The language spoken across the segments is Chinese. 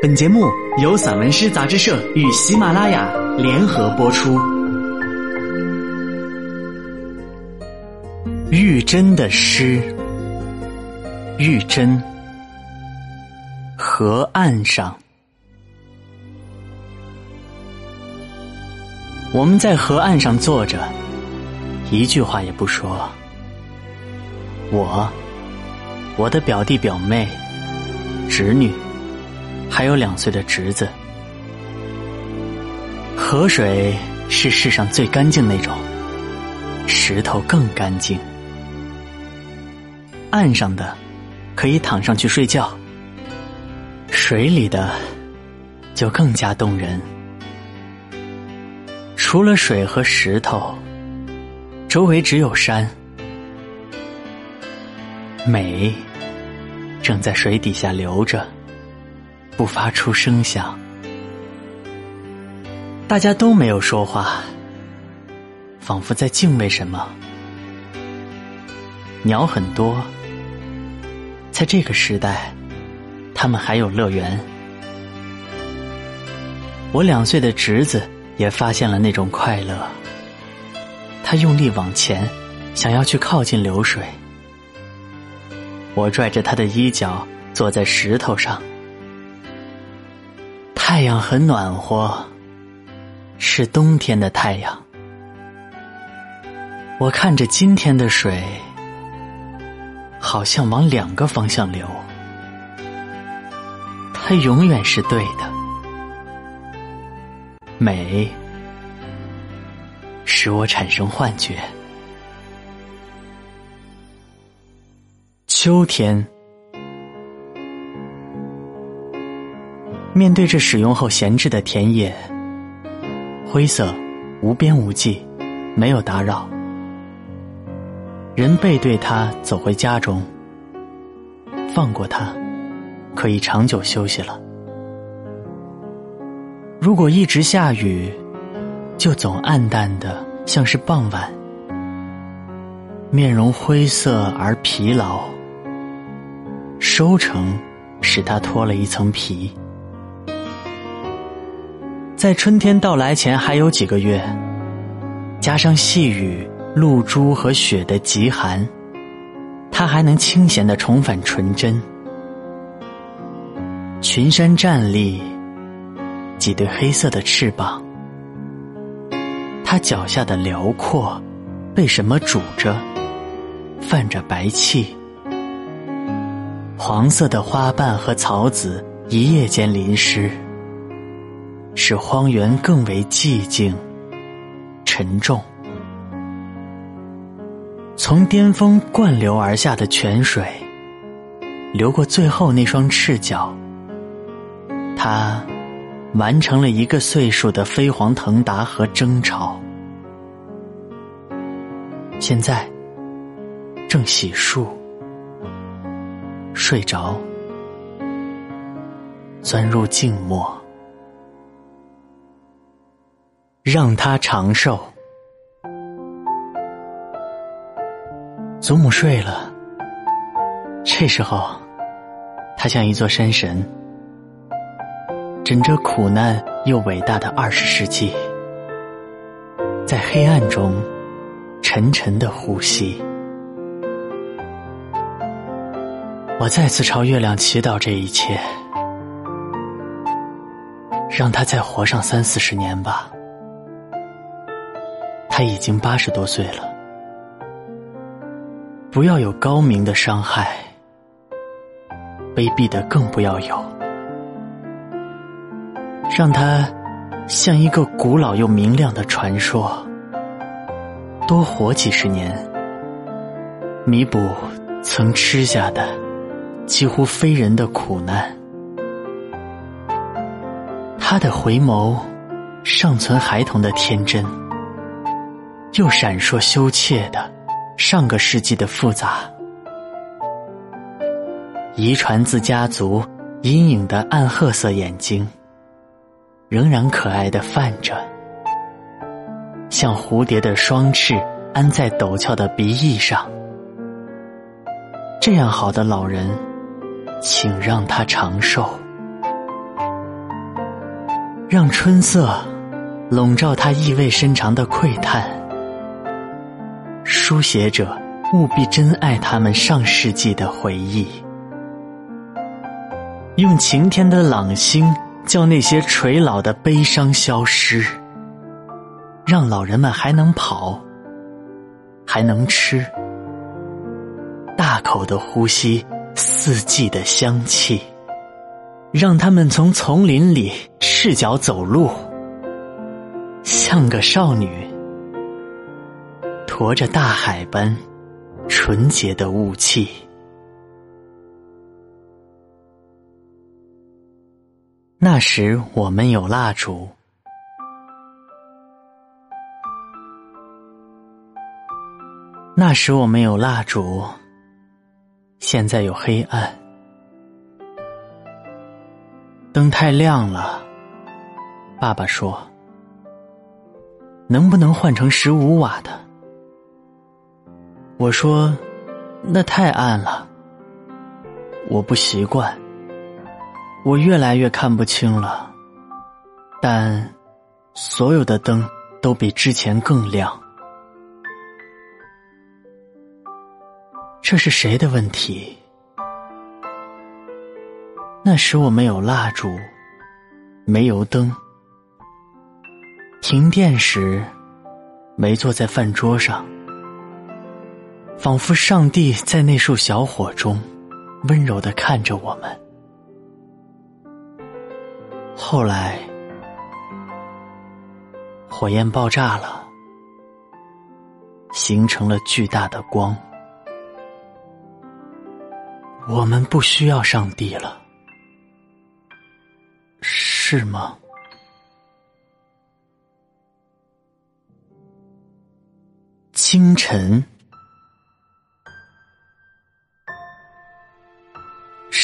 本节目由散文诗杂志社与喜马拉雅联合播出。玉珍的诗，玉珍，河岸上，我们在河岸上坐着，一句话也不说。我，我的表弟表妹，侄女。还有两岁的侄子。河水是世上最干净那种，石头更干净。岸上的可以躺上去睡觉，水里的就更加动人。除了水和石头，周围只有山。美正在水底下流着。不发出声响，大家都没有说话，仿佛在敬畏什么。鸟很多，在这个时代，他们还有乐园。我两岁的侄子也发现了那种快乐，他用力往前，想要去靠近流水。我拽着他的衣角，坐在石头上。太阳很暖和，是冬天的太阳。我看着今天的水，好像往两个方向流，它永远是对的。美，使我产生幻觉。秋天。面对着使用后闲置的田野，灰色、无边无际，没有打扰。人背对它走回家中，放过它，可以长久休息了。如果一直下雨，就总暗淡的像是傍晚。面容灰色而疲劳，收成使它脱了一层皮。在春天到来前还有几个月，加上细雨、露珠和雪的极寒，它还能清闲的重返纯真。群山站立，几对黑色的翅膀，它脚下的辽阔被什么煮着，泛着白气。黄色的花瓣和草籽一夜间淋湿。使荒原更为寂静、沉重。从巅峰灌流而下的泉水，流过最后那双赤脚。他完成了一个岁数的飞黄腾达和争吵。现在正洗漱，睡着，钻入静默。让他长寿。祖母睡了，这时候，他像一座山神，枕着苦难又伟大的二十世纪，在黑暗中沉沉的呼吸。我再次朝月亮祈祷这一切，让他再活上三四十年吧。他已经八十多岁了，不要有高明的伤害，卑鄙的更不要有，让他像一个古老又明亮的传说，多活几十年，弥补曾吃下的几乎非人的苦难。他的回眸尚存孩童的天真。又闪烁羞怯的上个世纪的复杂，遗传自家族阴影的暗褐色眼睛，仍然可爱的泛着，像蝴蝶的双翅安在陡峭的鼻翼上。这样好的老人，请让他长寿。让春色笼罩他意味深长的喟叹。书写者务必珍爱他们上世纪的回忆，用晴天的朗星叫那些垂老的悲伤消失，让老人们还能跑，还能吃，大口的呼吸四季的香气，让他们从丛林里赤脚走路，像个少女。驮着大海般纯洁的雾气。那时我们有蜡烛，那时我们有蜡烛，现在有黑暗，灯太亮了。爸爸说：“能不能换成十五瓦的？”我说：“那太暗了，我不习惯。我越来越看不清了，但所有的灯都比之前更亮。这是谁的问题？那时我们有蜡烛，没油灯，停电时没坐在饭桌上。”仿佛上帝在那束小火中，温柔的看着我们。后来，火焰爆炸了，形成了巨大的光。我们不需要上帝了，是吗？清晨。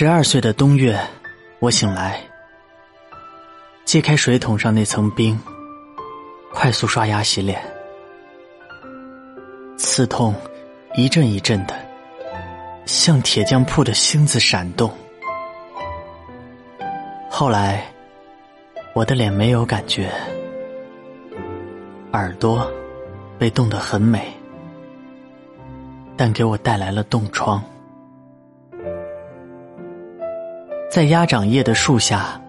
十二岁的冬月，我醒来，揭开水桶上那层冰，快速刷牙洗脸，刺痛一阵一阵的，像铁匠铺的星子闪动。后来，我的脸没有感觉，耳朵被冻得很美，但给我带来了冻疮。在鸭掌叶的树下，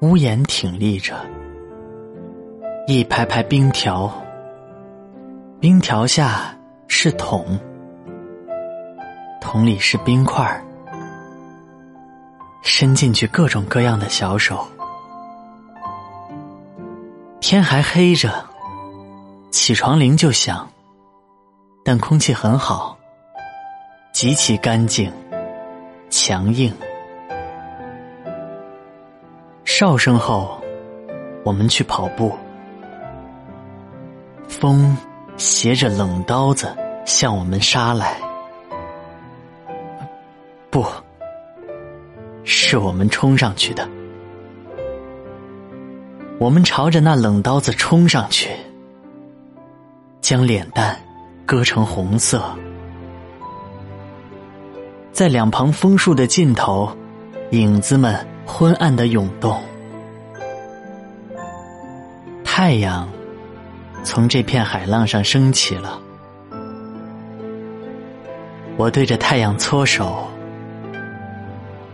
屋檐挺立着，一排排冰条。冰条下是桶，桶里是冰块儿伸进去各种各样的小手。天还黑着，起床铃就响，但空气很好，极其干净，强硬。哨声后，我们去跑步。风携着冷刀子向我们杀来，不，是我们冲上去的。我们朝着那冷刀子冲上去，将脸蛋割成红色。在两旁枫树的尽头，影子们。昏暗的涌动，太阳从这片海浪上升起了。我对着太阳搓手，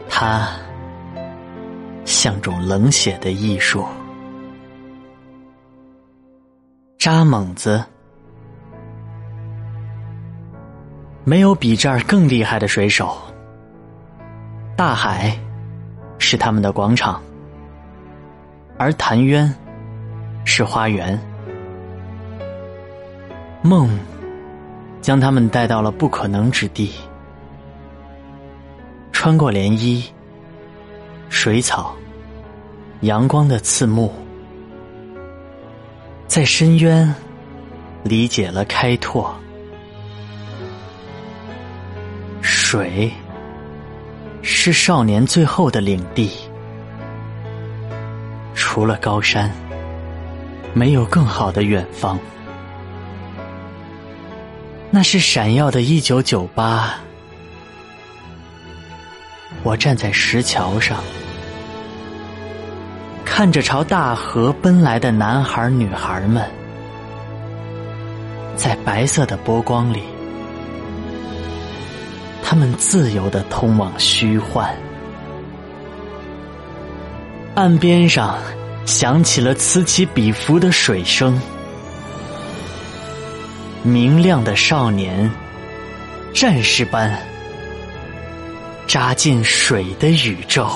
它像种冷血的艺术。扎猛子，没有比这儿更厉害的水手。大海。是他们的广场，而潭渊是花园。梦将他们带到了不可能之地，穿过涟漪、水草、阳光的刺目，在深渊理解了开拓。水。是少年最后的领地，除了高山，没有更好的远方。那是闪耀的一九九八。我站在石桥上，看看着朝大河奔来的男孩女孩们，在白色的波光里，他们自由的通往虚幻。岸边上响起了此起彼伏的水声，明亮的少年，战士般扎进水的宇宙。